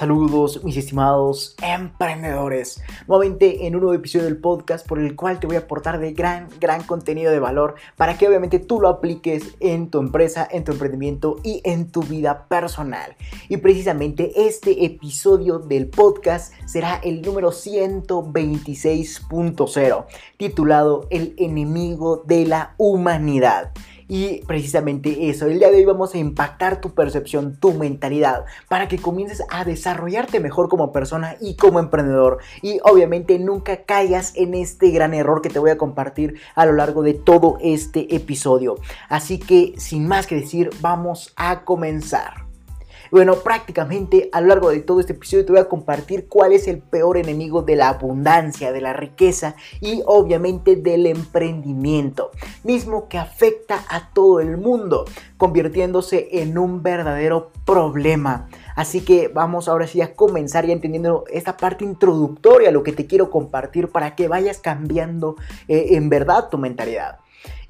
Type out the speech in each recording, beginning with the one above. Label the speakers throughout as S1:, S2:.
S1: Saludos mis estimados emprendedores, nuevamente en un nuevo episodio del podcast por el cual te voy a aportar de gran, gran contenido de valor para que obviamente tú lo apliques en tu empresa, en tu emprendimiento y en tu vida personal. Y precisamente este episodio del podcast será el número 126.0, titulado El enemigo de la humanidad. Y precisamente eso, el día de hoy vamos a impactar tu percepción, tu mentalidad, para que comiences a desarrollarte mejor como persona y como emprendedor. Y obviamente nunca caigas en este gran error que te voy a compartir a lo largo de todo este episodio. Así que sin más que decir, vamos a comenzar. Bueno, prácticamente a lo largo de todo este episodio te voy a compartir cuál es el peor enemigo de la abundancia, de la riqueza y obviamente del emprendimiento, mismo que afecta a todo el mundo, convirtiéndose en un verdadero problema. Así que vamos ahora sí a comenzar ya entendiendo esta parte introductoria, lo que te quiero compartir para que vayas cambiando eh, en verdad tu mentalidad.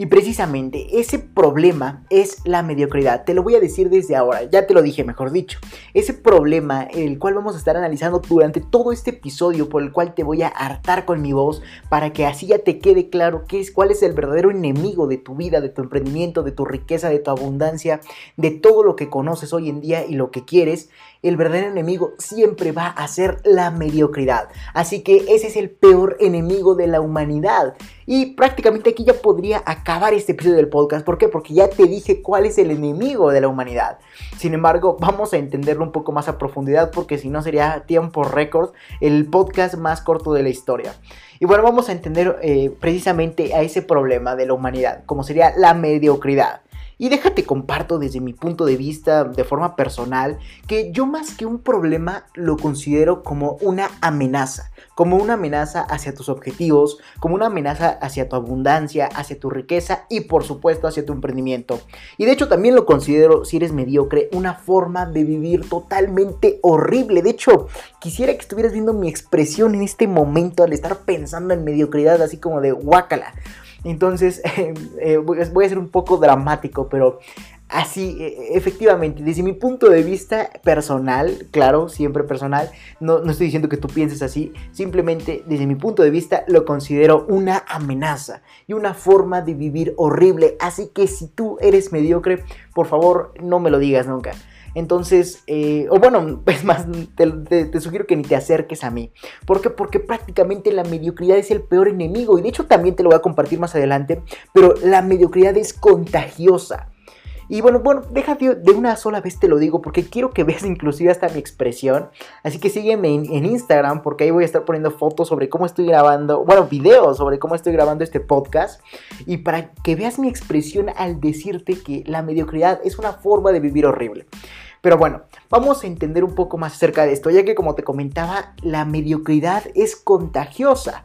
S1: Y precisamente ese problema es la mediocridad. Te lo voy a decir desde ahora, ya te lo dije mejor dicho. Ese problema, el cual vamos a estar analizando durante todo este episodio, por el cual te voy a hartar con mi voz, para que así ya te quede claro qué es, cuál es el verdadero enemigo de tu vida, de tu emprendimiento, de tu riqueza, de tu abundancia, de todo lo que conoces hoy en día y lo que quieres el verdadero enemigo siempre va a ser la mediocridad. Así que ese es el peor enemigo de la humanidad. Y prácticamente aquí ya podría acabar este episodio del podcast. ¿Por qué? Porque ya te dije cuál es el enemigo de la humanidad. Sin embargo, vamos a entenderlo un poco más a profundidad porque si no sería tiempo récord el podcast más corto de la historia. Y bueno, vamos a entender eh, precisamente a ese problema de la humanidad, como sería la mediocridad. Y déjate comparto desde mi punto de vista de forma personal que yo más que un problema lo considero como una amenaza, como una amenaza hacia tus objetivos, como una amenaza hacia tu abundancia, hacia tu riqueza y por supuesto hacia tu emprendimiento. Y de hecho también lo considero, si eres mediocre, una forma de vivir totalmente horrible. De hecho, quisiera que estuvieras viendo mi expresión en este momento al estar pensando en mediocridad así como de guácala. Entonces, eh, voy a ser un poco dramático, pero así, e, efectivamente, desde mi punto de vista personal, claro, siempre personal, no, no, estoy diciendo que tú pienses así, simplemente desde mi punto de vista lo considero una amenaza y una forma de vivir horrible. Así que si tú eres mediocre, por favor, no me lo digas nunca. Entonces, eh, o bueno, es más, te, sugiero que ni te acerques a mí. ¿Por qué? Porque prácticamente la mediocridad es el peor enemigo. Y de hecho también te lo voy a compartir más adelante. Pero la mediocridad es contagiosa. Y bueno, bueno, déjate de una sola vez te lo digo porque quiero que veas inclusive hasta mi expresión. Así que sígueme en, Instagram porque ahí voy a estar poniendo fotos sobre cómo estoy grabando, bueno, videos sobre cómo estoy grabando este podcast. Y para que veas mi expresión al decirte que la mediocridad es una forma de vivir horrible. Pero bueno, vamos a entender un poco más acerca de esto, ya que como te comentaba, la mediocridad es contagiosa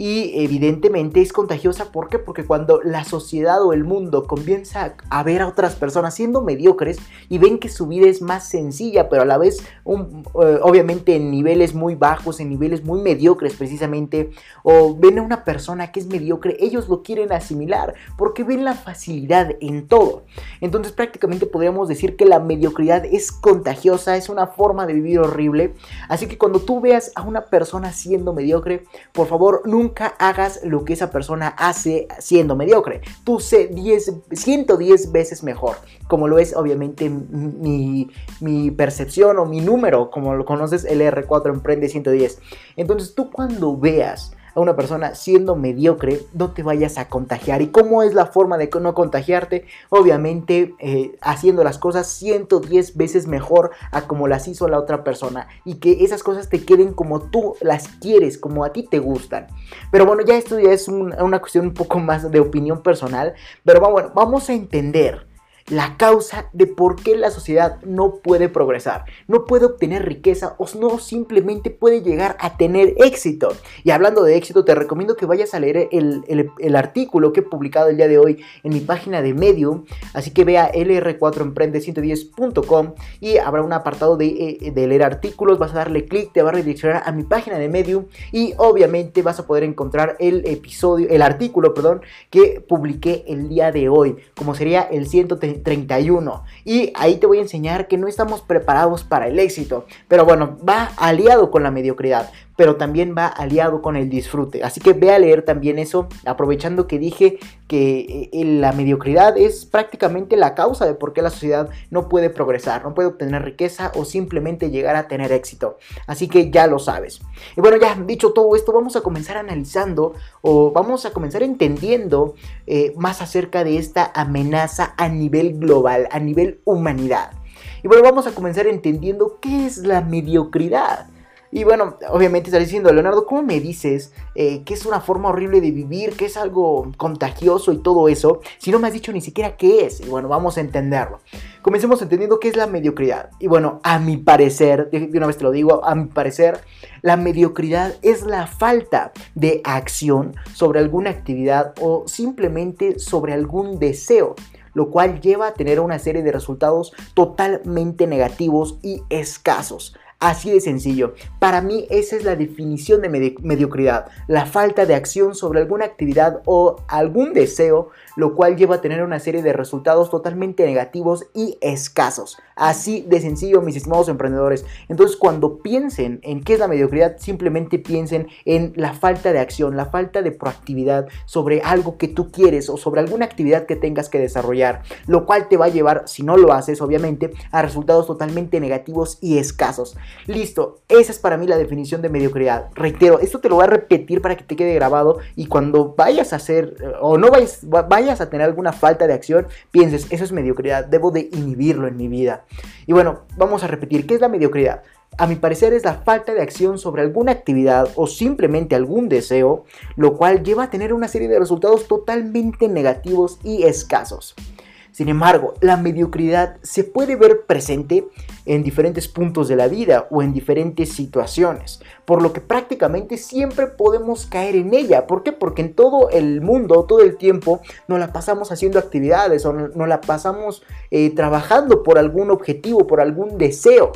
S1: y evidentemente es contagiosa. ¿Por qué? Porque cuando la sociedad o el mundo comienza a ver a otras personas siendo mediocres y ven que su vida es más sencilla, pero a la vez eh, obviamente en niveles muy bajos, en niveles muy mediocres precisamente, o ven a una persona que es mediocre, ellos lo quieren asimilar porque ven la facilidad en todo. Entonces prácticamente podríamos decir que la mediocridad es contagiosa, es una forma de vivir horrible. Así que cuando tú veas a una persona siendo mediocre, por favor nunca nunca hagas lo que esa persona hace siendo mediocre. Tú sé 10, 110 veces mejor, como lo es obviamente mi, mi percepción o mi número, como lo conoces, el R4 Emprende 110. Entonces tú cuando veas a una persona siendo mediocre, no te vayas a contagiar. ¿Y cómo es la forma de no contagiarte? Obviamente eh, haciendo las cosas 110 veces mejor a como las hizo la otra persona y que esas cosas te queden como tú las quieres, como a ti te gustan. Pero bueno, ya esto ya es una cuestión un poco más de opinión personal, pero bueno, vamos a entender la causa de por qué la sociedad no puede progresar, no puede obtener riqueza o no simplemente puede llegar a tener éxito. Y hablando de éxito, te recomiendo que vayas a leer el, artículo que he publicado el día de hoy en mi página de Medium. Así que vea lr4emprende110.com y habrá un apartado de, eh, de leer artículos. Vas a darle clic, te va a redireccionar a mi página de Medium y obviamente vas a poder encontrar el episodio, el artículo, perdón, que publiqué el día de hoy, como sería el 130 31. Y ahí te voy a enseñar que no estamos preparados para el éxito. Pero bueno, va aliado con la mediocridad pero también va aliado con el disfrute. Así que ve a leer también eso, aprovechando que dije que eh, la mediocridad es prácticamente la causa de por qué la sociedad no puede progresar, no puede obtener riqueza o simplemente llegar a tener éxito. Así que ya lo sabes. Y bueno, ya dicho todo esto, vamos a comenzar analizando o vamos a comenzar entendiendo eh, más acerca de esta amenaza a nivel global, a nivel humanidad. Y bueno, vamos a comenzar entendiendo qué es la mediocridad. Y bueno, obviamente estaré diciendo, Leonardo, ¿cómo me dices eh, que es una forma horrible de vivir, que es algo contagioso y todo eso, si no me has dicho ni siquiera qué es? Y bueno, vamos a entenderlo. Comencemos entendiendo qué es la mediocridad. Y bueno, a mi parecer, de una vez te lo digo, a mi parecer, la mediocridad es la falta de acción sobre alguna actividad o simplemente sobre algún deseo lo cual lleva a tener una serie de resultados totalmente negativos y escasos. Así de sencillo. Para mí esa es la definición de mediocridad. La falta de acción sobre alguna actividad o algún deseo, lo cual lleva a tener una serie de resultados totalmente negativos y escasos. Así de sencillo, mis estimados emprendedores. Entonces, cuando piensen en qué es la mediocridad, simplemente piensen en la falta de acción, la falta de proactividad sobre algo que tú quieres o sobre alguna actividad que tengas que desarrollar, lo cual te va a llevar, si no lo haces, obviamente, a resultados totalmente negativos y escasos. Listo, esa es para mí la definición de mediocridad. Reitero, esto te lo voy a repetir para que te quede grabado y cuando vayas a hacer eh, o no vayas, vayas a tener alguna falta de acción, pienses, eso es mediocridad, debo de inhibirlo en mi vida. Y bueno, vamos a repetir, ¿qué es la mediocridad? A mi parecer es la falta de acción sobre alguna actividad o simplemente algún deseo, lo cual lleva a tener una serie de resultados totalmente negativos y escasos. Sin embargo, la mediocridad se puede ver presente en diferentes puntos de la vida o en diferentes situaciones, por lo que prácticamente siempre podemos caer en ella. ¿Por qué? Porque en todo el mundo, todo el tiempo, nos la pasamos haciendo actividades o nos la pasamos eh, trabajando por algún objetivo, por algún deseo.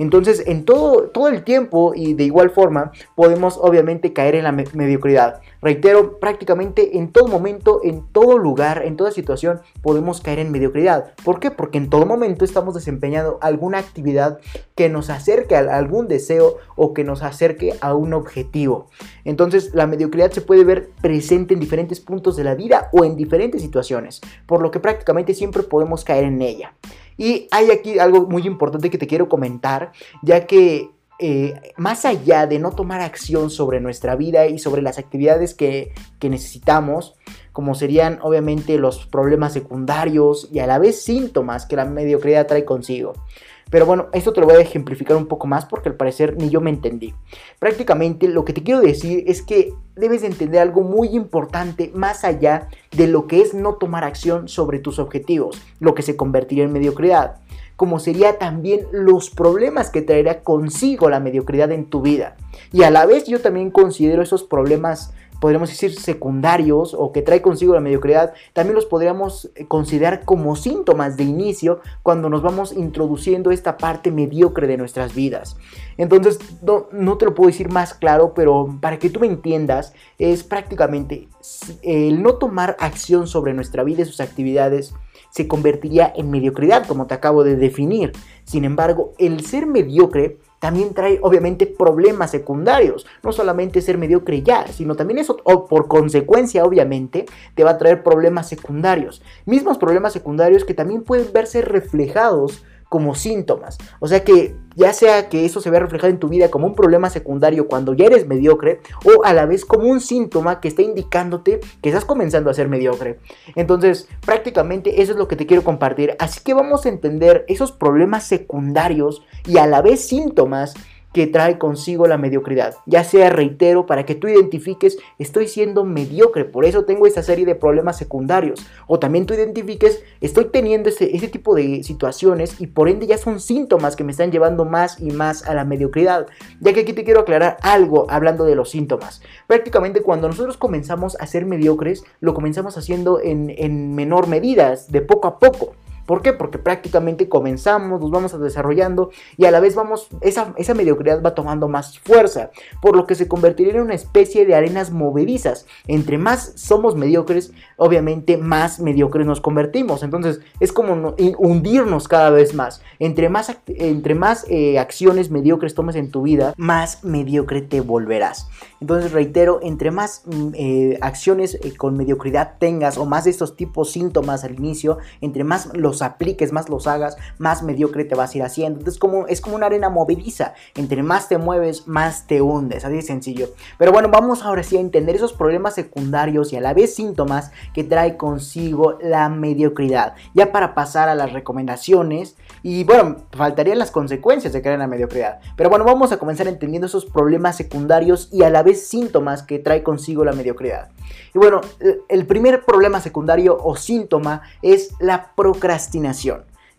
S1: Entonces, en todo, todo el tiempo y de igual forma, podemos obviamente caer en la mediocridad. Reitero, prácticamente en todo momento, en todo lugar, en toda situación, podemos caer en mediocridad. ¿Por qué? Porque en todo momento estamos desempeñando alguna actividad que nos acerque a algún deseo o que nos acerque a un objetivo. Entonces, la mediocridad se puede ver presente en diferentes puntos de la vida o en diferentes situaciones, por lo que prácticamente siempre podemos caer en ella. Y hay aquí algo muy importante que te quiero comentar, ya que eh, más allá de no tomar acción sobre nuestra vida y sobre las actividades que, que necesitamos, como serían obviamente los problemas secundarios y a la vez síntomas que la mediocridad trae consigo. Pero bueno, esto te lo voy a ejemplificar un poco más porque al parecer ni yo me entendí. Prácticamente lo que te quiero decir es que debes entender algo muy importante más allá de lo que es no tomar acción sobre tus objetivos, lo que se convertiría en mediocridad, como sería también los problemas que traerá consigo la mediocridad en tu vida. Y a la vez yo también considero esos problemas podríamos decir secundarios o que trae consigo la mediocridad, también los podríamos eh, considerar como síntomas de inicio cuando nos vamos introduciendo esta parte mediocre de nuestras vidas. Entonces, no, no te lo puedo decir más claro, pero para que tú me entiendas, es prácticamente el no tomar acción sobre nuestra vida y sus actividades se convertiría en mediocridad, como te acabo de definir. Sin embargo, el ser mediocre también trae obviamente problemas secundarios. No solamente ser mediocre ya, sino también eso, o por consecuencia obviamente, te va a traer problemas secundarios. Mismos problemas secundarios que también pueden verse reflejados como síntomas. O sea que ya sea que eso se vea reflejado en tu vida como un problema secundario cuando ya eres mediocre o a la vez como un síntoma que está indicándote que estás comenzando a ser mediocre. Entonces, prácticamente eso es lo que te quiero compartir. Así que vamos a entender esos problemas secundarios y a la vez síntomas que trae consigo la mediocridad. Ya sea, reitero, para que tú identifiques, estoy siendo mediocre, por eso tengo esta serie de problemas secundarios. O también tú identifiques, estoy teniendo ese, ese tipo de situaciones y por ende ya son síntomas que me están llevando más y más a la mediocridad. Ya que aquí te quiero aclarar algo hablando de los síntomas. Prácticamente cuando nosotros comenzamos a ser mediocres, lo comenzamos haciendo en, en menor medida, de poco a poco. ¿Por qué? Porque prácticamente comenzamos, nos vamos desarrollando y a la vez vamos, esa, esa mediocridad va tomando más fuerza, por lo que se convertiría en una especie de arenas movedizas. Entre más somos mediocres, obviamente más mediocres nos convertimos. Entonces es como hundirnos cada vez más. Entre más, entre más eh, acciones mediocres tomes en tu vida, más mediocre te volverás. Entonces reitero, entre más mm, eh, acciones eh, con mediocridad tengas o más de estos tipos síntomas al inicio, entre más los apliques, más los hagas, más mediocre te vas a ir haciendo. Entonces como, es como una arena movediza. Entre más te mueves, más te hundes. Así de sencillo. Pero bueno, vamos ahora sí a entender esos problemas secundarios y a la vez síntomas que trae consigo la mediocridad. Ya para pasar a las recomendaciones y bueno, faltarían las consecuencias de en la mediocridad. Pero bueno, vamos a comenzar entendiendo esos problemas secundarios y a la vez síntomas que trae consigo la mediocridad. Y bueno, el primer problema secundario o síntoma es la procrastinación.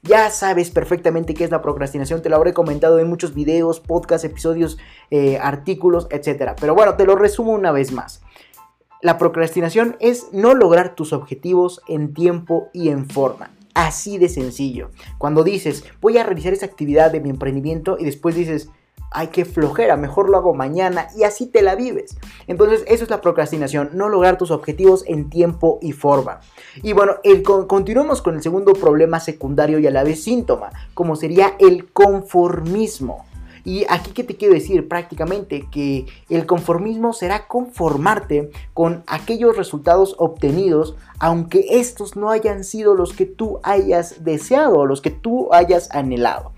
S1: Ya sabes perfectamente qué es la procrastinación, te lo habré comentado en muchos videos, podcasts, episodios, eh, artículos, etc. Pero bueno, te lo resumo una vez más. La procrastinación es no lograr tus objetivos en tiempo y en forma. Así de sencillo. Cuando dices, voy a realizar esa actividad de mi emprendimiento y después dices, hay que flojera, mejor lo hago mañana y así te la vives. Entonces, eso es la procrastinación, no lograr tus objetivos en tiempo y forma. Y bueno, el, continuamos con el segundo problema secundario y a la vez síntoma, como sería el conformismo. Y aquí que te quiero decir prácticamente que el conformismo será conformarte con aquellos resultados obtenidos aunque estos no hayan sido los que tú hayas deseado o los que tú hayas anhelado.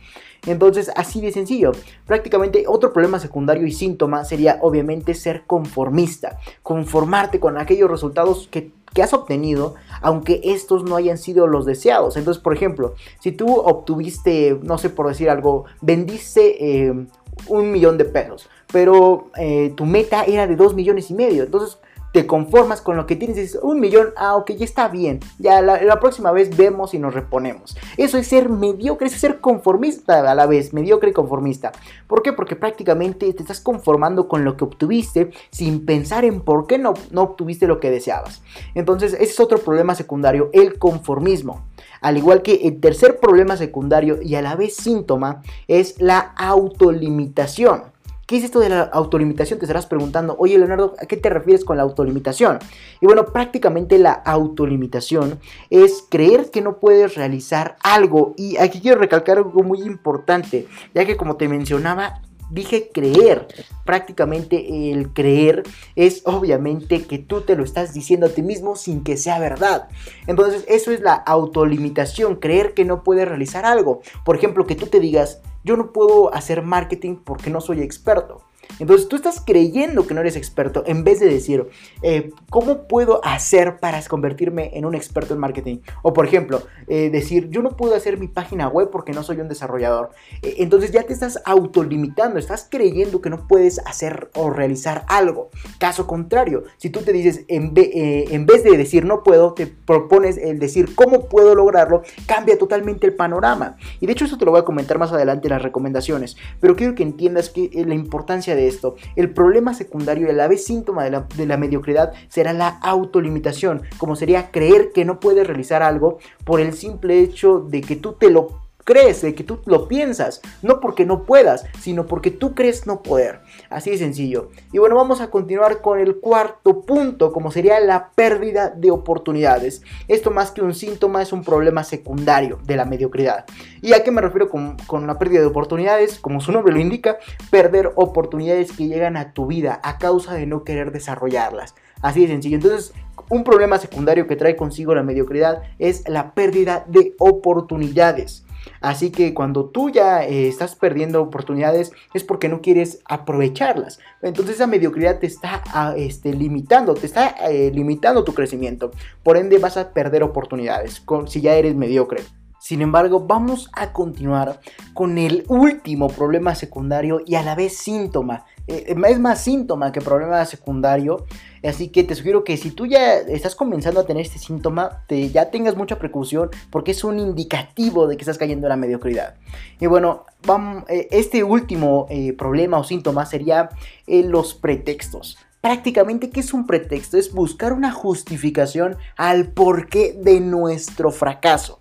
S1: Entonces, así de sencillo. Prácticamente otro problema secundario y síntoma sería obviamente ser conformista. Conformarte con aquellos resultados que, has obtenido, aunque estos no hayan sido los deseados. Entonces, por ejemplo, si tú obtuviste, no sé por decir algo, vendiste eh, un millón de pesos, pero eh, tu meta era de dos millones y medio. Entonces, te conformas con lo que tienes dices, un millón, ah, ok, ya está bien, ya la, próxima vez vemos y nos reponemos. Eso es ser mediocre, es ser conformista a la vez, mediocre y conformista. ¿Por qué? Porque prácticamente te estás conformando con lo que obtuviste sin pensar en por qué no, no obtuviste lo que deseabas. Entonces, ese es otro problema secundario, el conformismo. Al igual que el tercer problema secundario y a la vez síntoma es la autolimitación. ¿Qué es esto de la autolimitación? Te estarás preguntando, oye Leonardo, ¿a qué te refieres con la autolimitación? Y bueno, prácticamente la autolimitación es creer que no puedes realizar algo. Y aquí quiero recalcar algo muy importante, ya que como te mencionaba, dije creer. Prácticamente el creer es obviamente que tú te lo estás diciendo a ti mismo sin que sea verdad. Entonces eso es la autolimitación, creer que no puedes realizar algo. Por ejemplo, que tú te digas, yo no puedo hacer marketing porque no soy experto. Entonces tú estás creyendo que no eres experto en vez de decir, eh, ¿cómo puedo hacer para convertirme en un experto en marketing? O por ejemplo, eh, decir, yo no puedo hacer mi página web porque no soy un desarrollador. Eh, entonces ya te estás autolimitando, estás creyendo que no puedes hacer o realizar algo. Caso contrario, si tú te dices, en, en vez de decir no puedo, te propones el decir cómo puedo lograrlo, cambia totalmente el panorama. Y de hecho eso te lo voy a comentar más adelante en las recomendaciones. Pero quiero que entiendas que la importancia de esto. El problema secundario y a la vez síntoma de la, de la mediocridad será la autolimitación, como sería creer que no puedes realizar algo por el simple hecho de que tú te lo crees, de que tú lo piensas, no porque no puedas, sino porque tú crees no poder. Así de sencillo. Y bueno, vamos a continuar con el cuarto punto, como sería la pérdida de oportunidades. Esto más que un síntoma es un problema secundario de la mediocridad. ¿Y a qué me refiero con, con la pérdida de oportunidades? Como su nombre lo indica, perder oportunidades que llegan a tu vida a causa de no querer desarrollarlas. Así de sencillo. Entonces, un problema secundario que trae consigo la mediocridad es la pérdida de oportunidades. Así que cuando tú ya eh, estás perdiendo oportunidades es porque no quieres aprovecharlas. Entonces esa mediocridad te está ah, este, limitando, te está eh, limitando tu crecimiento. Por ende vas a perder oportunidades si ya eres mediocre. Sin embargo, vamos a continuar con el último problema secundario y a la vez síntoma. Eh, es más síntoma que problema secundario. Así que te sugiero que si tú ya estás comenzando a tener este síntoma, te, ya tengas mucha precaución porque es un indicativo de que estás cayendo en la mediocridad. Y bueno, vamos, eh, este último eh, problema o síntoma sería los pretextos. Prácticamente, ¿qué es un pretexto? Es buscar una justificación al porqué de nuestro fracaso.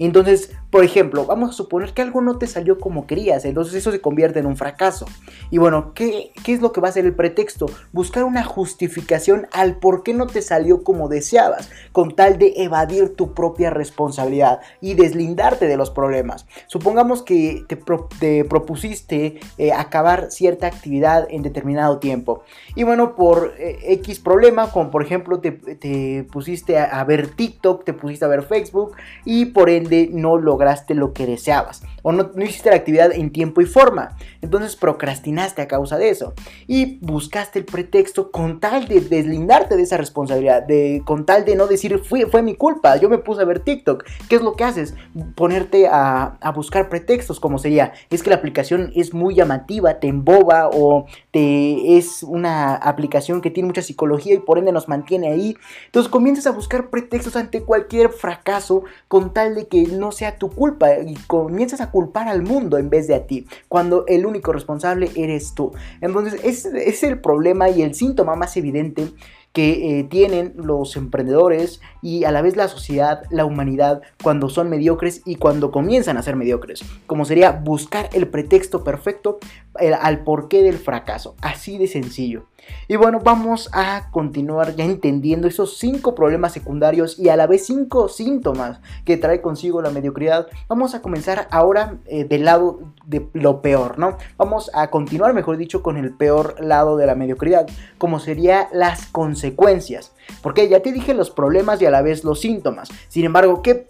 S1: Entonces, por ejemplo, vamos a suponer que algo no te salió como querías, entonces eso se convierte en un fracaso. Y bueno, ¿qué, ¿qué, es lo que va a ser el pretexto? Buscar una justificación al por qué no te salió como deseabas, con tal de evadir tu propia responsabilidad y deslindarte de los problemas. Supongamos que te, te propusiste eh, acabar cierta actividad en determinado tiempo. Y bueno, por eh, X problema, como por ejemplo te, te pusiste a, a ver TikTok, te pusiste a ver Facebook y por ende no lograste lo que deseabas o no, no, hiciste la actividad en tiempo y forma. Entonces procrastinaste a causa de eso y buscaste el pretexto con tal de deslindarte de esa responsabilidad, de, con tal de no decir fue, fue mi culpa, yo me puse a ver TikTok. ¿Qué es lo que haces? Ponerte a, a buscar pretextos como sería, es que la aplicación es muy llamativa, te emboba o te, es una aplicación que tiene mucha psicología y por ende nos mantiene ahí. Entonces comienzas a buscar pretextos ante cualquier fracaso con tal de que no sea tu culpa y comienzas a culpar al mundo en vez de a ti, cuando el único responsable eres tú. Entonces ese es el problema y el síntoma más evidente que eh, tienen los emprendedores y a la vez la sociedad, la humanidad, cuando son mediocres y cuando comienzan a ser mediocres. Como sería buscar el pretexto perfecto el, al porqué del fracaso. Así de sencillo. Y bueno, vamos a continuar ya entendiendo esos cinco problemas secundarios y a la vez cinco síntomas que trae consigo la mediocridad. Vamos a comenzar ahora eh, del lado de lo peor, ¿no? Vamos a continuar, mejor dicho, con el peor lado de la mediocridad, como sería las consecuencias. Porque ya te dije los problemas y a la vez los síntomas. Sin embargo, ¿qué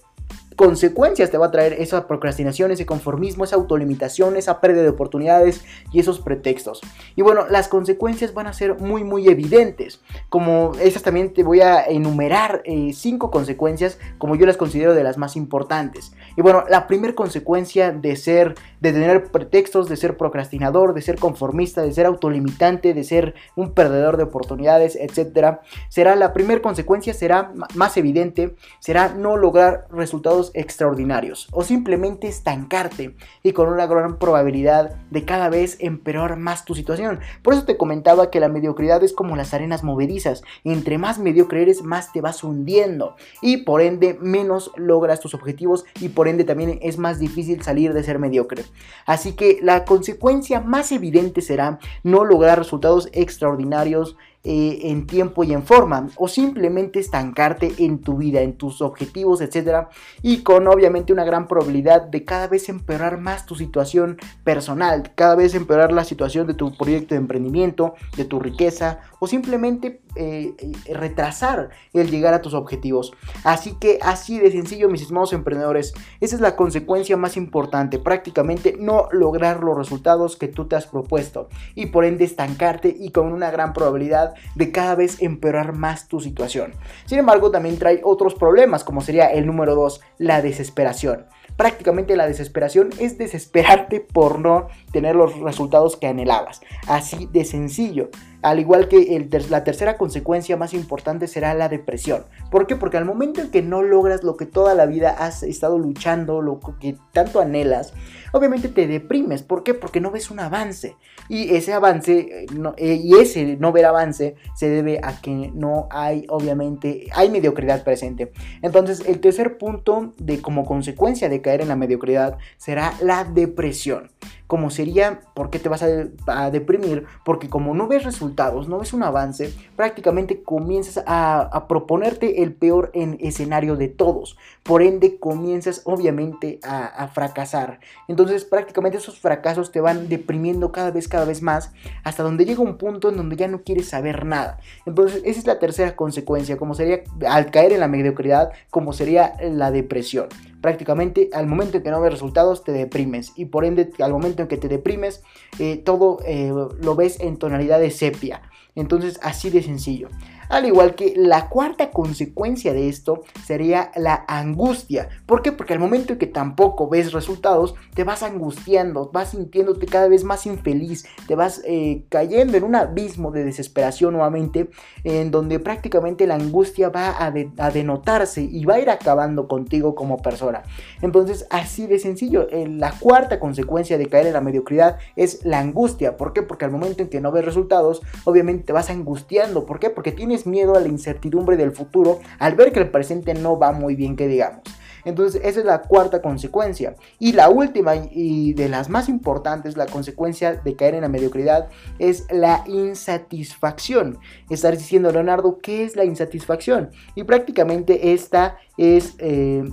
S1: consecuencias te va a traer esa procrastinación, ese conformismo, esa autolimitación, esa pérdida de oportunidades y esos pretextos. Y bueno, las consecuencias van a ser muy muy evidentes. Como esas también te voy a enumerar eh, cinco consecuencias como yo las considero de las más importantes. Y bueno, la primera consecuencia de ser, de tener pretextos, de ser procrastinador, de ser conformista, de ser autolimitante, de ser un perdedor de oportunidades, etcétera, será la primera consecuencia será más evidente, será no lograr resultados extraordinarios o simplemente estancarte y con una gran probabilidad de cada vez empeorar más tu situación. Por eso te comentaba que la mediocridad es como las arenas movedizas. Entre más mediocre eres, más te vas hundiendo y por ende menos logras tus objetivos y por ende también es más difícil salir de ser mediocre. Así que la consecuencia más evidente será no lograr resultados extraordinarios eh, en tiempo y en forma o simplemente estancarte en tu vida, en tus objetivos, etcétera y con obviamente una gran probabilidad de cada vez empeorar más tu situación personal, cada vez empeorar la situación de tu proyecto de emprendimiento, de tu riqueza o simplemente eh, retrasar el llegar a tus objetivos. Así que así de sencillo, mis estimados emprendedores, esa es la consecuencia más importante, prácticamente no lograr los resultados que tú te has propuesto y por ende estancarte y con una gran probabilidad de cada vez empeorar más tu situación. Sin embargo, también trae otros problemas, como sería el número 2, la desesperación. Prácticamente la desesperación es desesperarte por no tener los resultados que anhelabas. Así de sencillo. Al igual que la tercera consecuencia más importante será la depresión. ¿Por qué? Porque al momento en que no logras lo que toda la vida has estado luchando, lo que tanto anhelas, obviamente te deprimes. ¿Por qué? Porque no ves un avance. Y ese avance, eh, eh, y ese no ver avance, se debe a que no hay, obviamente, hay mediocridad presente. Entonces, el tercer punto de como consecuencia de caer en la mediocridad será la depresión como sería, ¿por qué te vas a, deprimir? Porque como no ves resultados, no ves un avance, prácticamente comienzas a, proponerte el peor en escenario de todos. Por ende, comienzas obviamente a, fracasar. Entonces, prácticamente esos fracasos te van deprimiendo cada vez, cada vez más, hasta donde llega un punto en donde ya no quieres saber nada. Entonces, esa es la tercera consecuencia, como sería al caer en la mediocridad, como sería la depresión prácticamente al momento en que no ves resultados te deprimes y por ende al momento en que te deprimes eh, todo eh, lo ves en tonalidad de sepia. Entonces así de sencillo. Al igual que la cuarta consecuencia de esto sería la angustia. ¿Por qué? Porque al momento en que tampoco ves resultados, te vas angustiando, vas sintiéndote cada vez más infeliz, te vas eh, cayendo en un abismo de desesperación nuevamente, en donde prácticamente la angustia va a, denotarse y va a ir acabando contigo como persona. Entonces, así de sencillo, eh, la cuarta consecuencia de caer en la mediocridad es la angustia. ¿Por qué? Porque al momento en que no ves resultados, obviamente te vas angustiando. ¿Por qué? Porque tienes miedo a la incertidumbre del futuro al ver que el presente no va muy bien, que digamos. Entonces, esa es la cuarta consecuencia. Y la última y de las más importantes, la consecuencia de caer en la mediocridad, es la insatisfacción. Estar diciendo, Leonardo, ¿qué es la insatisfacción? Y prácticamente esta es eh,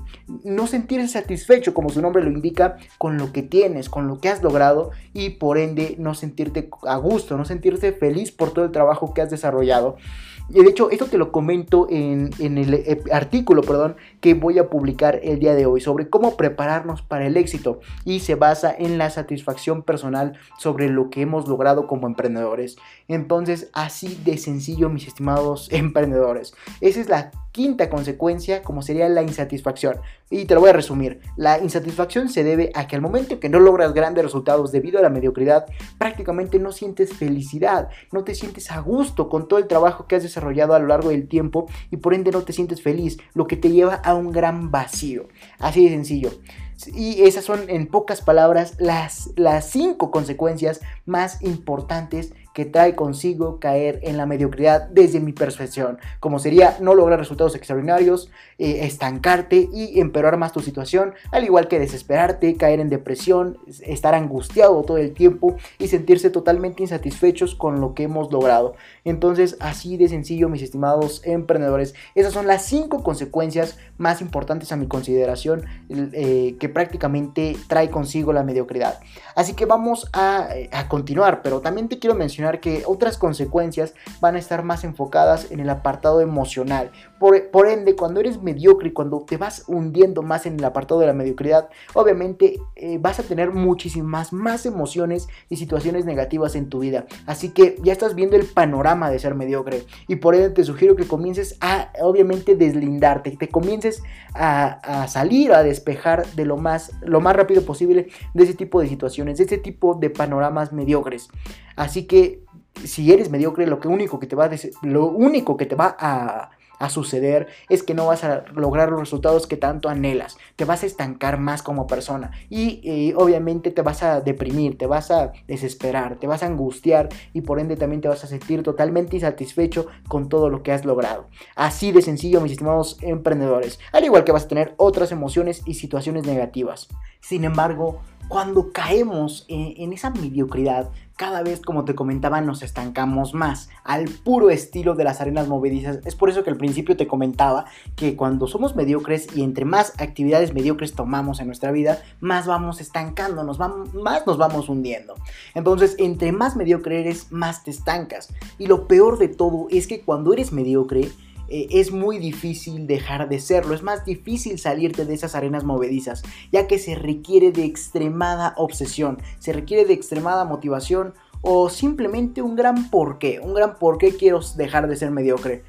S1: no sentirse satisfecho, como su nombre lo indica, con lo que tienes, con lo que has logrado y por ende no sentirte a gusto, no sentirte feliz por todo el trabajo que has desarrollado. Y de hecho, esto te lo comento en, el eh, artículo, perdón, que voy a publicar el día de hoy sobre cómo prepararnos para el éxito y se basa en la satisfacción personal sobre lo que hemos logrado como emprendedores. Entonces, así de sencillo, mis estimados emprendedores. Esa es la quinta consecuencia, como sería la insatisfacción. Y te lo voy a resumir. La insatisfacción se debe a que al momento que no logras grandes resultados debido a la mediocridad, prácticamente no sientes felicidad, no te sientes a gusto con todo el trabajo que has desarrollado a lo largo del tiempo y por ende no te sientes feliz, lo que te lleva a un gran vacío. Así de sencillo. Y esas son, en pocas palabras, las, las cinco consecuencias más importantes que trae consigo caer en la mediocridad desde mi percepción, como sería no lograr resultados extraordinarios, eh, estancarte y empeorar más tu situación, al igual que desesperarte, caer en depresión, estar angustiado todo el tiempo y sentirse totalmente insatisfechos con lo que hemos logrado. Entonces, así de sencillo, mis estimados emprendedores, esas son las cinco consecuencias más importantes a mi consideración eh, que prácticamente trae consigo la mediocridad. Así que vamos a, a continuar, pero también te quiero mencionar que otras consecuencias van a estar más enfocadas en el apartado emocional. Por, ende, cuando eres mediocre cuando te vas hundiendo más en el apartado de la mediocridad, obviamente eh, vas a tener muchísimas más emociones y situaciones negativas en tu vida. Así que ya estás viendo el panorama de ser mediocre y por ende te sugiero que comiences a, obviamente, deslindarte, te comiences a, a salir, a despejar de lo más, lo más rápido posible de ese tipo de situaciones, de ese tipo de panoramas mediocres. Así que si eres mediocre, lo, que único, que te va a lo único que te va a a suceder es que no vas a lograr los resultados que tanto anhelas, te vas a estancar más como persona y eh, obviamente te vas a deprimir, te vas a desesperar, te vas a angustiar y por ende también te vas a sentir totalmente insatisfecho con todo lo que has logrado. Así de sencillo, mis estimados emprendedores, al igual que vas a tener otras emociones y situaciones negativas. Sin embargo, cuando caemos en, esa mediocridad, cada vez, como te comentaba, nos estancamos más al puro estilo de las arenas movedizas. Es por eso que al principio te comentaba que cuando somos mediocres y entre más actividades mediocres tomamos en nuestra vida, más vamos estancándonos, más nos vamos hundiendo. Entonces, entre más mediocre eres, más te estancas. Y lo peor de todo es que cuando eres mediocre, eh, es muy difícil dejar de serlo, es más difícil salirte de esas arenas movedizas, ya que se requiere de extremada obsesión, se requiere de extremada motivación o simplemente un gran porqué, un gran porqué quiero dejar de ser mediocre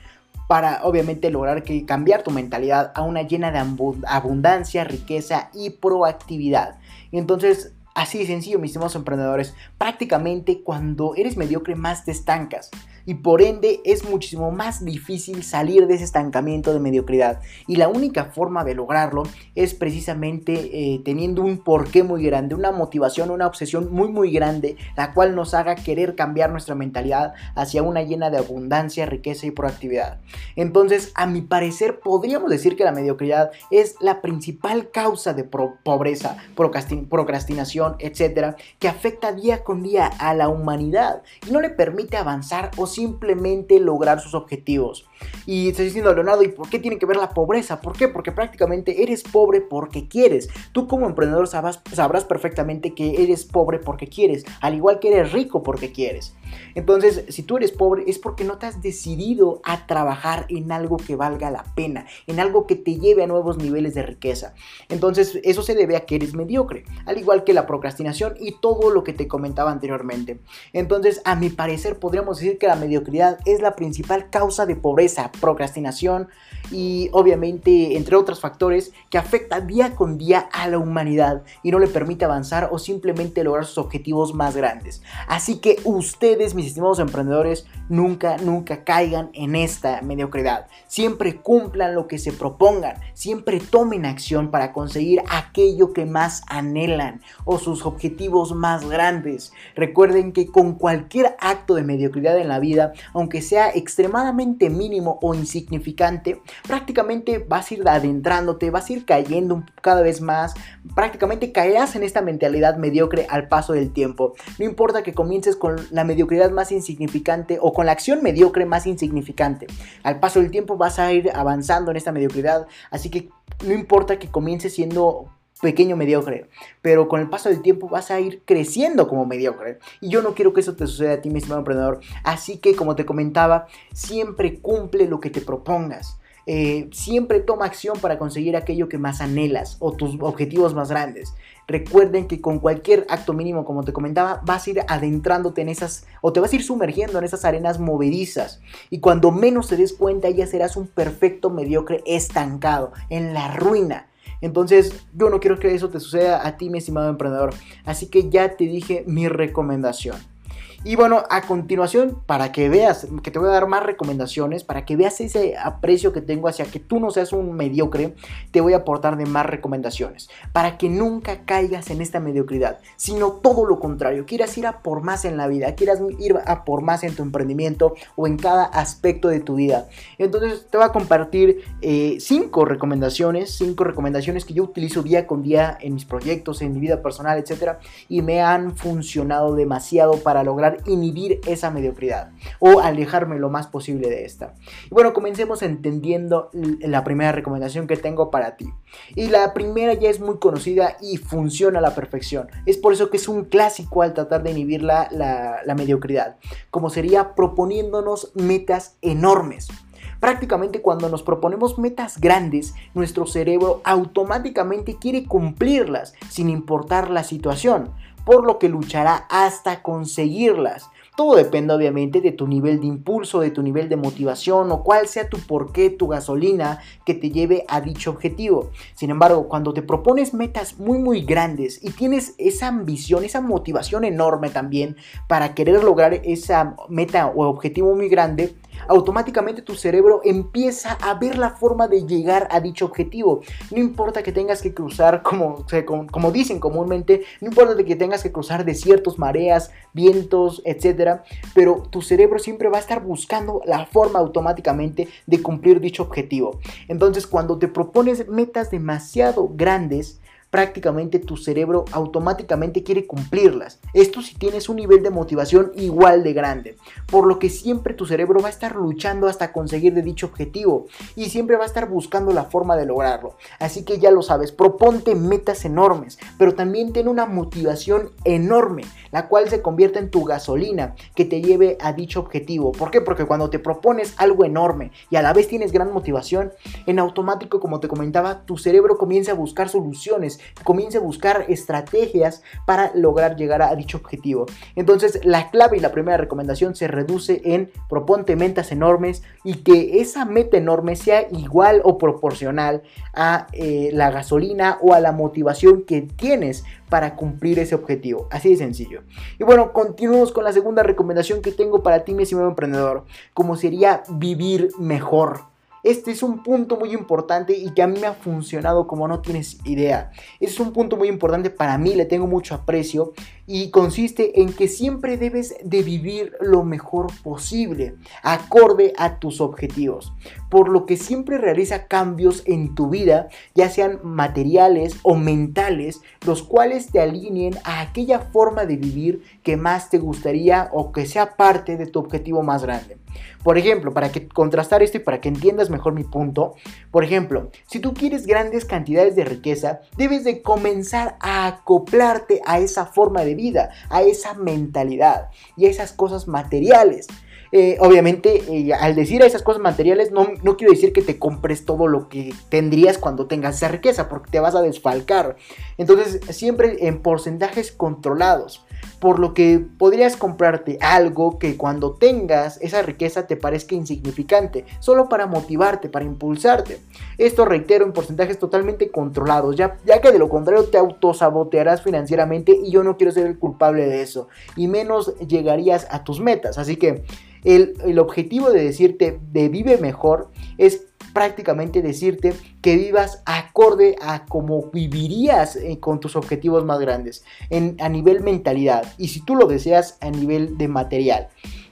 S1: para obviamente lograr que cambiar tu mentalidad a una llena de abundancia, riqueza y proactividad. Entonces, así de sencillo, mis estimados emprendedores, prácticamente cuando eres mediocre más te estancas y por ende es muchísimo más difícil salir de ese estancamiento de mediocridad. Y la única forma de lograrlo es precisamente eh, teniendo un porqué muy grande, una motivación, una obsesión muy muy grande, la cual nos haga querer cambiar nuestra mentalidad hacia una llena de abundancia, riqueza y proactividad. Entonces, a mi parecer, podríamos decir que la mediocridad es la principal causa de pobreza, procrastinación, etcétera, que afecta día con día a la humanidad y no le permite avanzar o simplemente lograr sus objetivos. Y estás diciendo, Leonardo, ¿y por qué tiene que ver la pobreza? ¿Por qué? Porque prácticamente eres pobre porque quieres. Tú como emprendedor sabrás, sabrás perfectamente que eres pobre porque quieres, al igual que eres rico porque quieres. Entonces, si tú eres pobre es porque no te has decidido a trabajar en algo que valga la pena, en algo que te lleve a nuevos niveles de riqueza. Entonces, eso se debe a que eres mediocre, al igual que la procrastinación y todo lo que te comentaba anteriormente. Entonces, a mi parecer, podríamos decir que la mediocridad es la principal causa de pobreza, procrastinación y obviamente entre otros factores que afecta día con día a la humanidad y no le permite avanzar o simplemente lograr sus objetivos más grandes. Así que ustedes, mis estimados emprendedores, nunca, nunca caigan en esta mediocridad. Siempre cumplan lo que se propongan, siempre tomen acción para conseguir aquello que más anhelan o sus objetivos más grandes. Recuerden que con cualquier acto de mediocridad en la vida, aunque sea extremadamente mínimo, o insignificante, prácticamente vas a ir adentrándote, vas a ir cayendo cada vez más, prácticamente caerás en esta mentalidad mediocre al paso del tiempo. No importa que comiences con la mediocridad más insignificante o con la acción mediocre más insignificante. Al paso del tiempo vas a ir avanzando en esta mediocridad, así que no importa que comiences siendo pequeño mediocre, pero con el paso del tiempo vas a ir creciendo como mediocre. Y yo no quiero que eso te suceda a ti, mi estimado emprendedor. Así que, como te comentaba, siempre cumple lo que te propongas. Eh, siempre toma acción para conseguir aquello que más anhelas o tus objetivos más grandes. Recuerden que con cualquier acto mínimo, como te comentaba, vas a ir adentrándote en esas, o te vas a ir sumergiendo en esas arenas movedizas. Y cuando menos te des cuenta, ya serás un perfecto mediocre estancado, en la ruina. Entonces, yo no quiero que eso te suceda a ti, mi estimado emprendedor. Así que ya te dije mi recomendación. Y bueno, a continuación, para que veas, que te voy a dar más recomendaciones, para que veas ese aprecio que tengo hacia que tú no seas un mediocre, te voy a aportar de más recomendaciones, para que nunca caigas en esta mediocridad, sino todo lo contrario, quieras ir a por más en la vida, quieras ir a por más en tu emprendimiento o en cada aspecto de tu vida. Entonces te voy a compartir eh, cinco recomendaciones, cinco recomendaciones que yo utilizo día con día en mis proyectos, en mi vida personal, etcétera, y me han funcionado demasiado para lograr inhibir esa mediocridad o alejarme lo más posible de esta. Y bueno, comencemos entendiendo la primera recomendación que tengo para ti. Y la primera ya es muy conocida y funciona a la perfección. Es por eso que es un clásico al tratar de inhibir la, la mediocridad, como sería proponiéndonos metas enormes. Prácticamente cuando nos proponemos metas grandes, nuestro cerebro automáticamente quiere cumplirlas sin importar la situación por lo que luchará hasta conseguirlas. Todo depende obviamente de tu nivel de impulso, de tu nivel de motivación o cuál sea tu porqué, tu gasolina que te lleve a dicho objetivo. Sin embargo, cuando te propones metas muy muy grandes y tienes esa ambición, esa motivación enorme también para querer lograr esa meta o objetivo muy grande, automáticamente tu cerebro empieza a ver la forma de llegar a dicho objetivo. No importa que tengas que cruzar, como, como dicen comúnmente, no importa que tengas que cruzar desiertos, mareas, vientos, pero tu cerebro siempre va a estar buscando la forma automáticamente de cumplir dicho objetivo. Entonces, cuando te propones metas demasiado grandes, prácticamente tu cerebro automáticamente quiere cumplirlas. Esto si tienes un nivel de motivación igual de grande, por lo que siempre tu cerebro va a estar luchando hasta conseguir de dicho objetivo y siempre va a estar buscando la forma de lograrlo. Así que ya lo sabes, proponte metas enormes, pero también ten una motivación enorme, la cual se convierte en tu gasolina que te lleve a dicho objetivo. ¿Por qué? Porque cuando te propones algo enorme y a la vez tienes gran motivación, en automático, como te comentaba, tu cerebro comienza a buscar soluciones comience a buscar estrategias para lograr llegar a dicho objetivo. Entonces, la clave y la primera recomendación se reduce en proponte metas enormes y que esa meta enorme sea igual o proporcional a eh, la gasolina o a la motivación que tienes para cumplir ese objetivo. Así de sencillo. Y bueno, continuamos con la segunda recomendación que tengo para ti, mi estimado emprendedor, como sería vivir mejor. Este es un punto muy importante y que a mí me ha funcionado como no tienes idea. es un punto muy importante para mí, le tengo mucho aprecio y consiste en que siempre debes de vivir lo mejor posible, acorde a tus objetivos. Por lo que siempre realiza cambios en tu vida, ya sean materiales o mentales, los cuales te alineen a aquella forma de vivir que más te gustaría o que sea parte de tu objetivo más grande. Por ejemplo, para que contrastar esto y para que entiendas mejor mi punto, por ejemplo, si tú quieres grandes cantidades de riqueza, debes de comenzar a acoplarte a esa forma de vida, a esa mentalidad y a esas cosas materiales. Eh, obviamente, eh, al decir a esas cosas materiales, no, no, quiero decir que te compres todo lo que tendrías cuando tengas esa riqueza, porque te vas a desfalcar. Entonces, siempre en porcentajes controlados por lo que podrías comprarte algo que cuando tengas esa riqueza te parezca insignificante, solo para motivarte, para impulsarte. Esto reitero en porcentajes totalmente controlados, ya, ya que de lo contrario te autosabotearás financieramente y yo no quiero ser el culpable de eso, y menos llegarías a tus metas. Así que el, el objetivo de decirte de vive mejor es prácticamente decirte que vivas acorde a cómo vivirías eh, con tus objetivos más grandes, en, a nivel mentalidad, y si tú lo deseas, a nivel de material.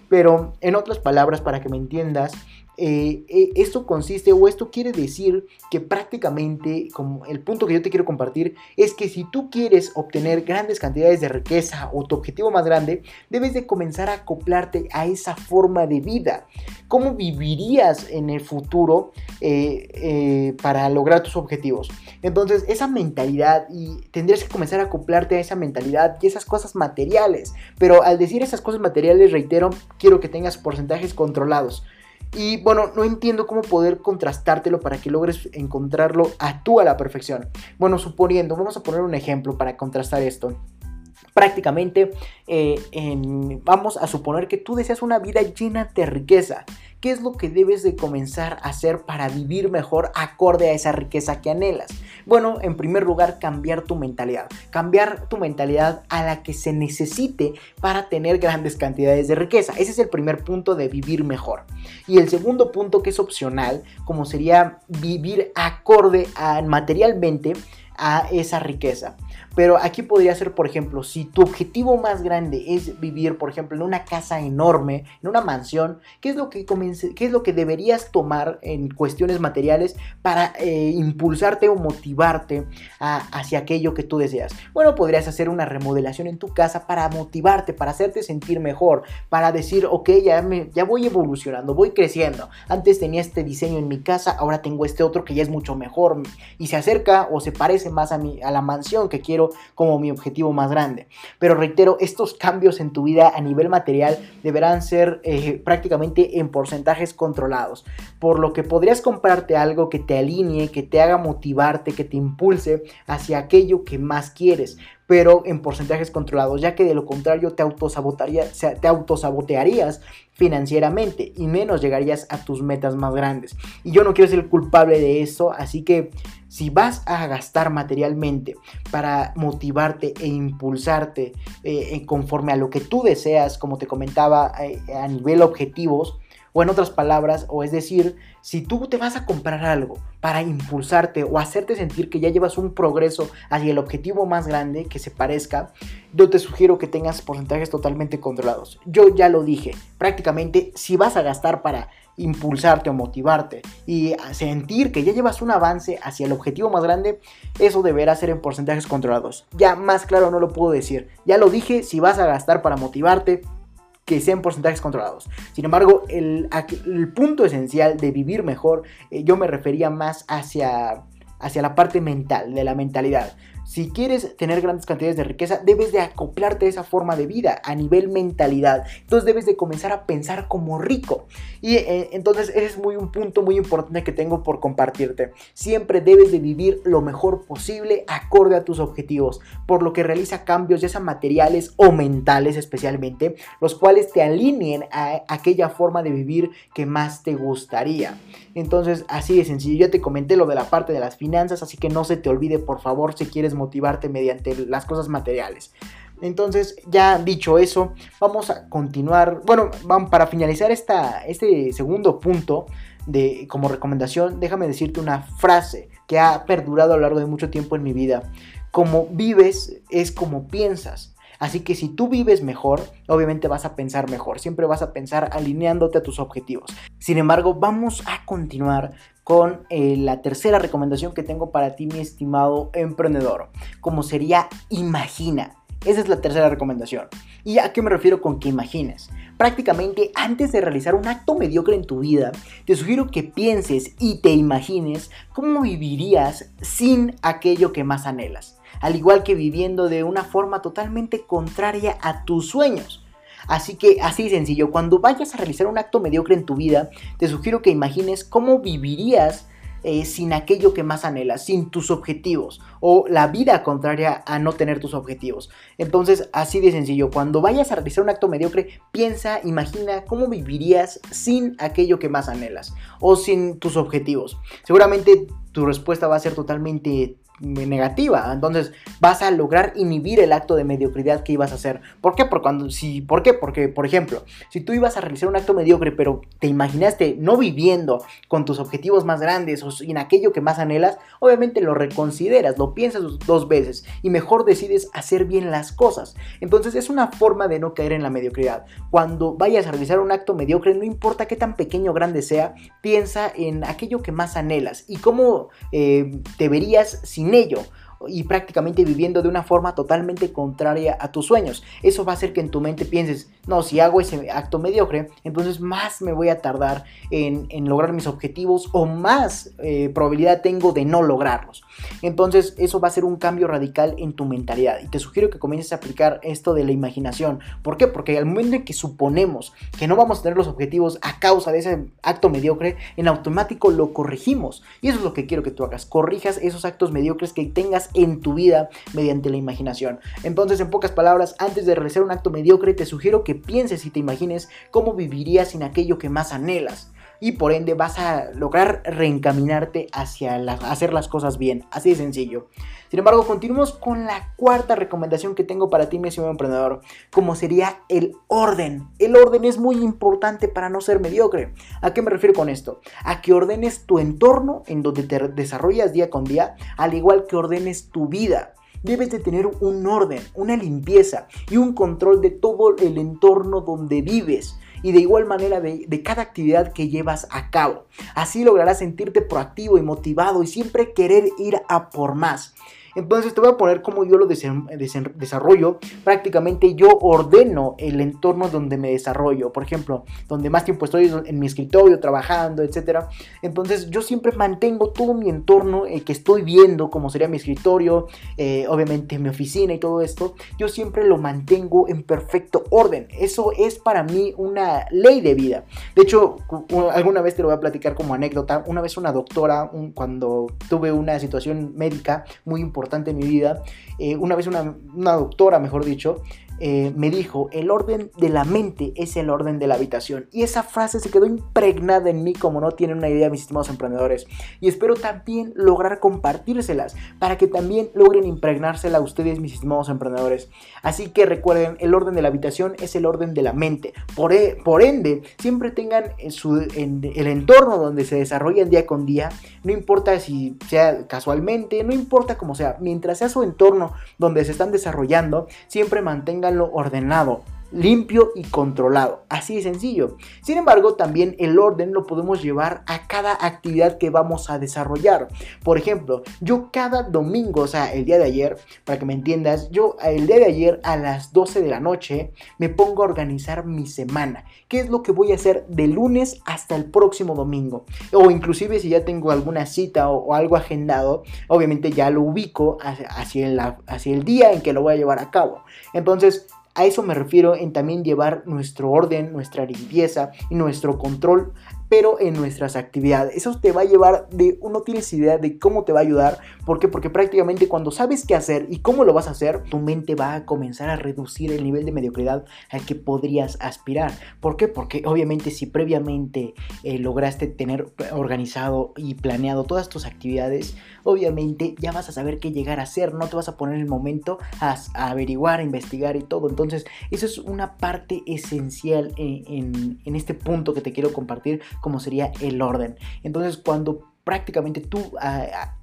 S1: Pero en otras palabras, para que me entiendas, eh, eh, esto consiste o esto quiere decir que prácticamente, como el punto que yo te quiero compartir, es que si tú quieres obtener grandes cantidades de riqueza o tu objetivo más grande, debes de comenzar a acoplarte a esa forma de vida. ¿Cómo vivirías en el futuro eh, para lograr tus objetivos? Entonces, esa mentalidad y tendrías que comenzar a acoplarte a esa mentalidad y esas cosas materiales. Pero al decir esas cosas materiales, reitero, quiero que tengas porcentajes controlados. Y bueno, no entiendo cómo poder contrastártelo para que logres encontrarlo a tú a la perfección. Bueno, suponiendo, vamos a poner un ejemplo para contrastar esto prácticamente eh, vamos a suponer que tú deseas una vida llena de riqueza. ¿Qué es lo que debes de comenzar a hacer para vivir mejor acorde a esa riqueza que anhelas? Bueno, en primer lugar, cambiar tu mentalidad. Cambiar tu mentalidad a la que se necesite para tener grandes cantidades de riqueza. Ese es el primer punto de vivir mejor. Y el segundo punto que es opcional, como sería vivir acorde a materialmente a esa riqueza. Pero aquí podría ser, por ejemplo, si tu objetivo más grande es vivir, por ejemplo, en una casa enorme, en una mansión, ¿qué es lo que, qué es lo que deberías tomar en cuestiones materiales para eh, impulsarte o motivarte hacia aquello que tú deseas? Bueno, podrías hacer una remodelación en tu casa para motivarte, para hacerte sentir mejor, para decir, ok, ya, me, ya voy evolucionando, voy creciendo. Antes tenía este diseño en mi casa, ahora tengo este otro que ya es mucho mejor y se acerca o se parece más a, mi, a la mansión que quiero como mi objetivo más grande. Pero reitero, estos cambios en tu vida a nivel material deberán ser eh, prácticamente en porcentajes controlados, por lo que podrías comprarte algo que te alinee, que te haga motivarte, que te impulse hacia aquello que más quieres pero en porcentajes controlados, ya que de lo contrario te, te autosabotearías financieramente y menos llegarías a tus metas más grandes. Y yo no quiero ser el culpable de eso, así que si vas a gastar materialmente para motivarte e impulsarte eh, conforme a lo que tú deseas, como te comentaba, eh, a nivel objetivos, o en otras palabras, o es decir, si tú te vas a comprar algo para impulsarte o hacerte sentir que ya llevas un progreso hacia el objetivo más grande que se parezca, yo te sugiero que tengas porcentajes totalmente controlados. Yo ya lo dije, prácticamente si vas a gastar para impulsarte o motivarte y sentir que ya llevas un avance hacia el objetivo más grande, eso deberá ser en porcentajes controlados. Ya más claro no lo puedo decir. Ya lo dije, si vas a gastar para motivarte, que sean porcentajes controlados. Sin embargo, el, punto esencial de vivir mejor, eh, yo me refería más hacia, hacia la parte mental, de la mentalidad. Si quieres tener grandes cantidades de riqueza, debes de acoplarte a esa forma de vida a nivel mentalidad. Entonces debes de comenzar a pensar como rico. Y eh, entonces ese es muy un punto muy importante que tengo por compartirte. Siempre debes de vivir lo mejor posible acorde a tus objetivos, por lo que realiza cambios ya sean materiales o mentales especialmente, los cuales te alineen a aquella forma de vivir que más te gustaría. Entonces así de sencillo, ya te comenté lo de la parte de las finanzas, así que no se te olvide por favor si quieres motivarte mediante las cosas materiales. Entonces, ya dicho eso, vamos a continuar. Bueno, para finalizar esta, este segundo punto de, como recomendación, déjame decirte una frase que ha perdurado a lo largo de mucho tiempo en mi vida. Como vives es como piensas. Así que si tú vives mejor, obviamente vas a pensar mejor, siempre vas a pensar alineándote a tus objetivos. Sin embargo, vamos a continuar con eh, la tercera recomendación que tengo para ti, mi estimado emprendedor, como sería imagina. Esa es la tercera recomendación. ¿Y a qué me refiero con que imagines? Prácticamente antes de realizar un acto mediocre en tu vida, te sugiero que pienses y te imagines cómo vivirías sin aquello que más anhelas, al igual que viviendo de una forma totalmente contraria a tus sueños. Así que así sencillo, cuando vayas a realizar un acto mediocre en tu vida, te sugiero que imagines cómo vivirías eh, sin aquello que más anhelas, sin tus objetivos o la vida contraria a no tener tus objetivos. Entonces, así de sencillo, cuando vayas a realizar un acto mediocre, piensa, imagina cómo vivirías sin aquello que más anhelas o sin tus objetivos. Seguramente tu respuesta va a ser totalmente negativa. Entonces vas a lograr inhibir el acto de mediocridad que ibas a hacer. ¿Por qué? Porque, cuando, si, ¿por qué? Porque, por ejemplo, si tú ibas a realizar un acto mediocre, pero te imaginaste no viviendo con tus objetivos más grandes o en aquello que más anhelas, obviamente lo reconsideras, lo piensas dos veces y mejor decides hacer bien las cosas. Entonces es una forma de no caer en la mediocridad. Cuando vayas a realizar un acto mediocre, no importa qué tan pequeño o grande sea, piensa en aquello que más anhelas y cómo eh, te verías sin ello y prácticamente viviendo de una forma totalmente contraria a tus sueños. Eso va a hacer que en tu mente pienses, no, si hago ese acto mediocre, entonces más me voy a tardar en, lograr mis objetivos o más eh, probabilidad tengo de no lograrlos. Entonces eso va a ser un cambio radical en tu mentalidad y te sugiero que comiences a aplicar esto de la imaginación. ¿Por qué? Porque al momento en que suponemos que no vamos a tener los objetivos a causa de ese acto mediocre, en automático lo corregimos. Y eso es lo que quiero que tú hagas, corrijas esos actos mediocres que tengas en tu vida mediante la imaginación. Entonces, en pocas palabras, antes de realizar un acto mediocre, te sugiero que pienses y te imagines cómo vivirías sin aquello que más anhelas y por ende vas a lograr reencaminarte hacia hacer las cosas bien. Así de sencillo. Sin embargo, continuamos con la cuarta recomendación que tengo para ti, mi estimado emprendedor, como sería el orden. El orden es muy importante para no ser mediocre. ¿A qué me refiero con esto? A que ordenes tu entorno en donde te desarrollas día con día, al igual que ordenes tu vida debes de tener un orden, una limpieza y un control de todo el entorno donde vives y de igual manera de, cada actividad que llevas a cabo. Así lograrás sentirte proactivo y motivado y siempre querer ir a por más. Entonces te voy a poner cómo yo lo desarrollo. Prácticamente yo ordeno el entorno donde me desarrollo. Por ejemplo, donde más tiempo estoy en mi escritorio, trabajando, etc. Entonces yo siempre mantengo todo mi entorno eh, que estoy viendo, como sería mi escritorio, eh, obviamente mi oficina y todo esto. Yo siempre lo mantengo en perfecto orden. Eso es para mí una ley de vida. De hecho, alguna vez te lo voy a platicar como anécdota. Una vez una doctora, cuando tuve una situación médica muy importante, en mi vida. Eh, una vez una, una doctora, mejor dicho, eh, me dijo, el orden de la mente es el orden de la habitación. Y esa frase se quedó impregnada en mí como no tienen una idea mis estimados emprendedores. Y espero también lograr compartírselas para que también logren impregnársela a ustedes mis estimados emprendedores. Así que recuerden, el orden de la habitación es el orden de la mente. Por, e, por ende, siempre tengan en su, en el entorno donde se desarrollan día con día, no importa si sea casualmente, no importa cómo sea, mientras sea su entorno donde se están desarrollando, siempre mantengan lo ordenado limpio y controlado. Así de sencillo. Sin embargo, también el orden lo podemos llevar a cada actividad que vamos a desarrollar. Por ejemplo, yo cada domingo, o sea, el día de ayer, para que me entiendas, yo el día de ayer a las 12 de la noche me pongo a organizar mi semana. ¿Qué es lo que voy a hacer de lunes hasta el próximo domingo? O inclusive si ya tengo alguna cita o, algo agendado, obviamente ya lo ubico hacia, hacia el día en que lo voy a llevar a cabo. Entonces, a eso me refiero en también llevar nuestro orden, nuestra limpieza y nuestro control pero en nuestras actividades. Eso te va a llevar de, no tienes idea de cómo te va a ayudar. ¿Por qué? Porque prácticamente cuando sabes qué hacer y cómo lo vas a hacer, tu mente va a comenzar a reducir el nivel de mediocridad al que podrías aspirar. ¿Por qué? Porque obviamente si previamente eh, lograste tener organizado y planeado todas tus actividades, obviamente ya vas a saber qué llegar a hacer. No te vas a poner en el momento a, averiguar, a investigar y todo. Entonces, eso es una parte esencial en, en este punto que te quiero compartir como sería el orden. Entonces cuando prácticamente tú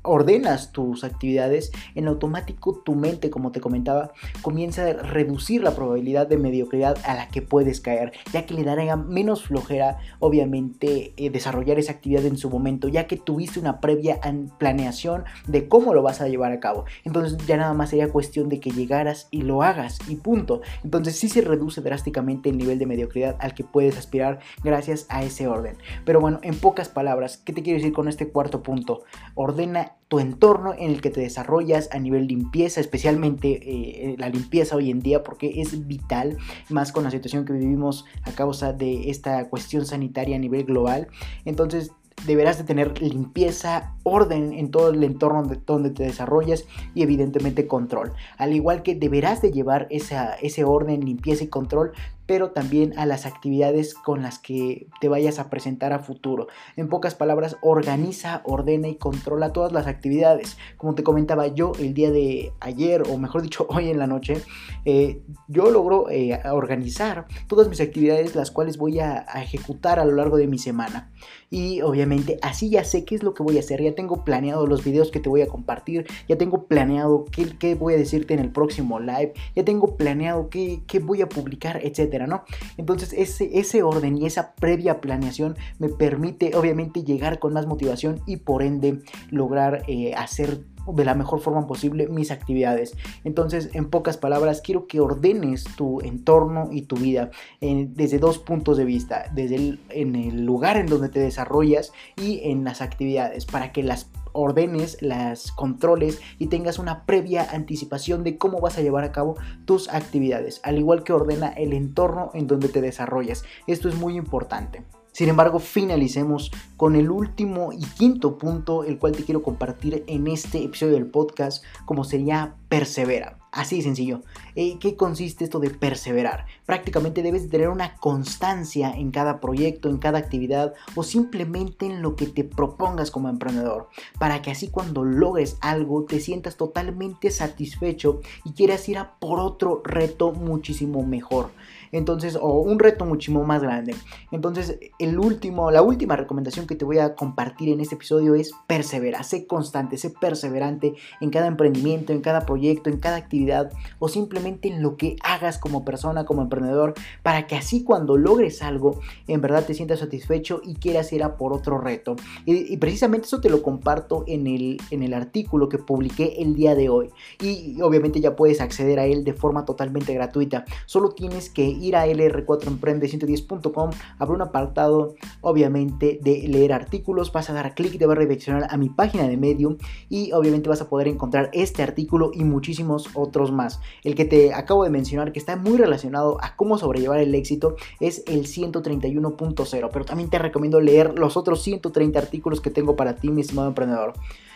S1: ordenas tus actividades, en automático tu mente, como te comentaba, comienza a reducir la probabilidad de mediocridad a la que puedes caer, ya que le dará menos flojera, obviamente, eh, desarrollar esa actividad en su momento, ya que tuviste una previa planeación de cómo lo vas a llevar a cabo. Entonces ya nada más sería cuestión de que llegaras y lo hagas y punto. Entonces sí se reduce drásticamente el nivel de mediocridad al que puedes aspirar gracias a ese orden. Pero bueno, en pocas palabras, ¿qué te quiero decir con este cuarto punto, ordena tu entorno en el que te desarrollas a nivel limpieza, especialmente eh, la limpieza hoy en día porque es vital, más con la situación que vivimos a causa de esta cuestión sanitaria a nivel global. Entonces deberás de tener limpieza, orden en todo el entorno donde te desarrollas y evidentemente control. Al igual que deberás de llevar ese orden, limpieza y control pero también a las actividades con las que te vayas a presentar a futuro. En pocas palabras, organiza, ordena y controla todas las actividades. Como te comentaba yo el día de ayer, o mejor dicho, hoy en la noche, eh, yo logro eh, organizar todas mis actividades, las cuales voy a, a ejecutar a lo largo de mi semana. Y obviamente así ya sé qué es lo que voy a hacer, ya tengo planeado los videos que te voy a compartir, ya tengo planeado qué, qué voy a decirte en el próximo live, ya tengo planeado qué, qué voy a publicar, ¿no? Entonces ese, orden y esa previa planeación me permite obviamente llegar con más motivación y por ende lograr eh, hacer de la mejor forma posible mis actividades. Entonces, en pocas palabras, quiero que ordenes tu entorno y tu vida desde dos puntos de vista, desde el, en el lugar en donde te desarrollas y en las actividades, para que las ordenes, las controles y tengas una previa anticipación de cómo vas a llevar a cabo tus actividades, al igual que ordena el entorno en donde te desarrollas. Esto es muy importante. Sin embargo, finalicemos con el último y quinto punto, el cual te quiero compartir en este episodio del podcast, como sería persevera. Así de sencillo. Eh, ¿Qué consiste esto de perseverar? Prácticamente debes tener una constancia en cada proyecto, en cada actividad o simplemente en lo que te propongas como emprendedor, para que así cuando logres algo te sientas totalmente satisfecho y quieras ir a por otro reto muchísimo mejor. Entonces, o un reto muchísimo más grande. Entonces, el último, la última recomendación que te voy a compartir en este episodio es persevera, sé constante, sé perseverante en cada emprendimiento, en cada proyecto, en cada actividad o simplemente en lo que hagas como persona, como emprendedor, para que así cuando logres algo, en verdad te sientas satisfecho y quieras ir a por otro reto. Y, precisamente eso te lo comparto en el, en el artículo que publiqué el día de hoy. Y obviamente ya puedes acceder a él de forma totalmente gratuita. Solo tienes que ir a lr4emprende110.com, habrá un apartado obviamente de leer artículos, vas a dar clic, te va a redireccionar a mi página de Medium y obviamente vas a poder encontrar este artículo y muchísimos otros más. El que te acabo de mencionar que está muy relacionado a cómo sobrellevar el éxito es el 131.0, pero también te recomiendo leer los otros 130 artículos que tengo para ti, mi estimado emprendedor.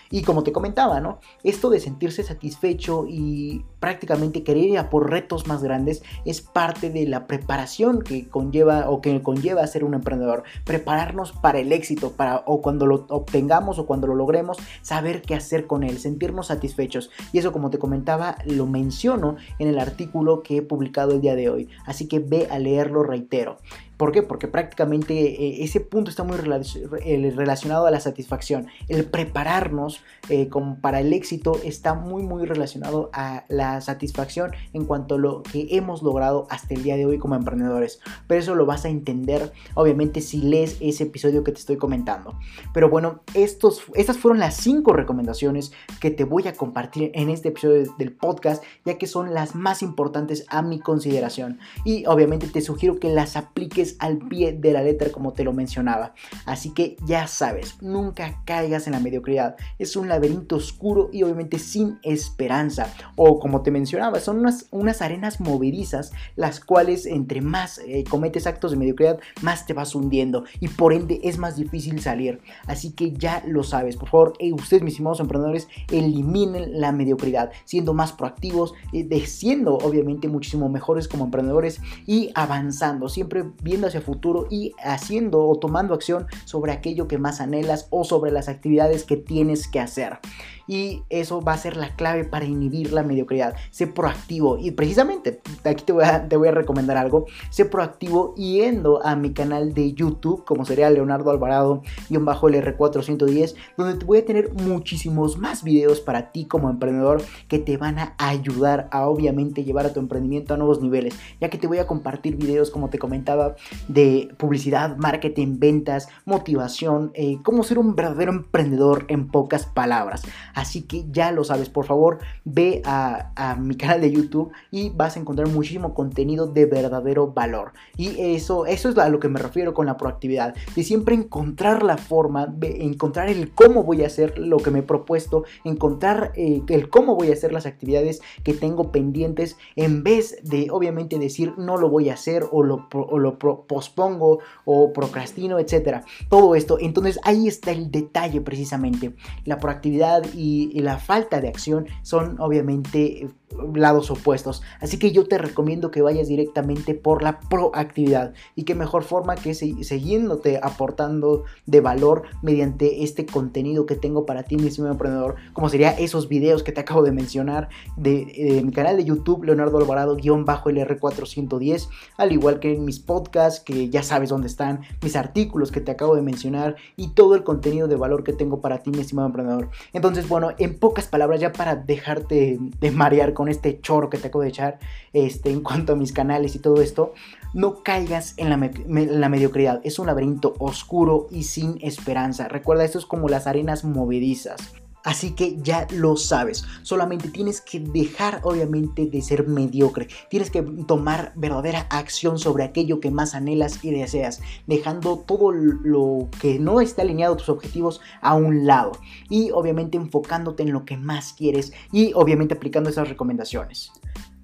S1: Y como te comentaba, ¿no? Esto de sentirse satisfecho y prácticamente querer ir a por retos más grandes es parte de la preparación que conlleva o que conlleva ser un emprendedor. Prepararnos para el éxito, para o cuando lo obtengamos o cuando lo logremos, saber qué hacer con él, sentirnos satisfechos. Y eso, como te comentaba, lo menciono en el artículo que he publicado el día de hoy. Así que ve a leerlo, reitero. ¿Por qué? Porque prácticamente eh, ese punto está muy relacionado a la satisfacción. El prepararnos eh, para el éxito está muy muy relacionado a la satisfacción en cuanto a lo que hemos logrado hasta el día de hoy como emprendedores. Pero eso lo vas a entender obviamente si lees ese episodio que te estoy comentando. Pero bueno, estos, estas fueron las cinco recomendaciones que te voy a compartir en este episodio del podcast, ya que son las más importantes a mi consideración. Y obviamente te sugiero que las apliques al pie de la letra como te lo mencionaba. Así que ya sabes, nunca caigas en la mediocridad. Es un laberinto oscuro y obviamente sin esperanza. O como te mencionaba, son unas, arenas movedizas las cuales entre más eh, cometes actos de mediocridad, más te vas hundiendo y por ende es más difícil salir. Así que ya lo sabes. Por favor, eh, ustedes mis estimados emprendedores, eliminen la mediocridad, siendo más proactivos, eh, siendo obviamente muchísimo mejores como emprendedores y avanzando, siempre bien hacia futuro y haciendo o tomando acción sobre aquello que más anhelas o sobre las actividades que tienes que hacer y eso va a ser la clave para inhibir la mediocridad. Sé proactivo y precisamente aquí te voy a, te voy a recomendar algo. Sé proactivo yendo a mi canal de YouTube, como sería Leonardo Alvarado y un bajo LR410, donde te voy a tener muchísimos más videos para ti como emprendedor que te van a ayudar a obviamente llevar a tu emprendimiento a nuevos niveles, ya que te voy a compartir videos como te comentaba de publicidad, marketing, ventas, motivación, eh, cómo ser un verdadero emprendedor en pocas palabras. Así que ya lo sabes, por favor, ve a, mi canal de YouTube y vas a encontrar muchísimo contenido de verdadero valor. Y eso, eso es a lo que me refiero con la proactividad, de siempre encontrar la forma, de encontrar el cómo voy a hacer lo que me he propuesto, encontrar eh, el cómo voy a hacer las actividades que tengo pendientes, en vez de obviamente decir no lo voy a hacer o lo, lo pospongo o procrastino, etcétera. Todo esto, entonces ahí está el detalle precisamente, la proactividad y y, la falta de acción son obviamente lados opuestos. Así que yo te recomiendo que vayas directamente por la proactividad y qué mejor forma que siguiéndote aportando de valor mediante este contenido que tengo para ti, mi estimado emprendedor, como sería esos videos que te acabo de mencionar de, mi canal de YouTube, Leonardo Alvarado-LR410, al igual que en mis podcasts, que ya sabes dónde están, mis artículos que te acabo de mencionar y todo el contenido de valor que tengo para ti, mi estimado emprendedor. Entonces, bueno, en pocas palabras, ya para dejarte de marear con este choro que te acabo de echar este, en cuanto a mis canales y todo esto, no caigas en la, la, mediocridad. Es un laberinto oscuro y sin esperanza. Recuerda, esto es como las arenas movedizas. Así que ya lo sabes. Solamente tienes que dejar obviamente de ser mediocre. Tienes que tomar verdadera acción sobre aquello que más anhelas y deseas. Dejando todo lo que no está alineado a tus objetivos a un lado. Y obviamente enfocándote en lo que más quieres. Y obviamente aplicando esas recomendaciones.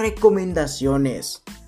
S1: recomendaciones.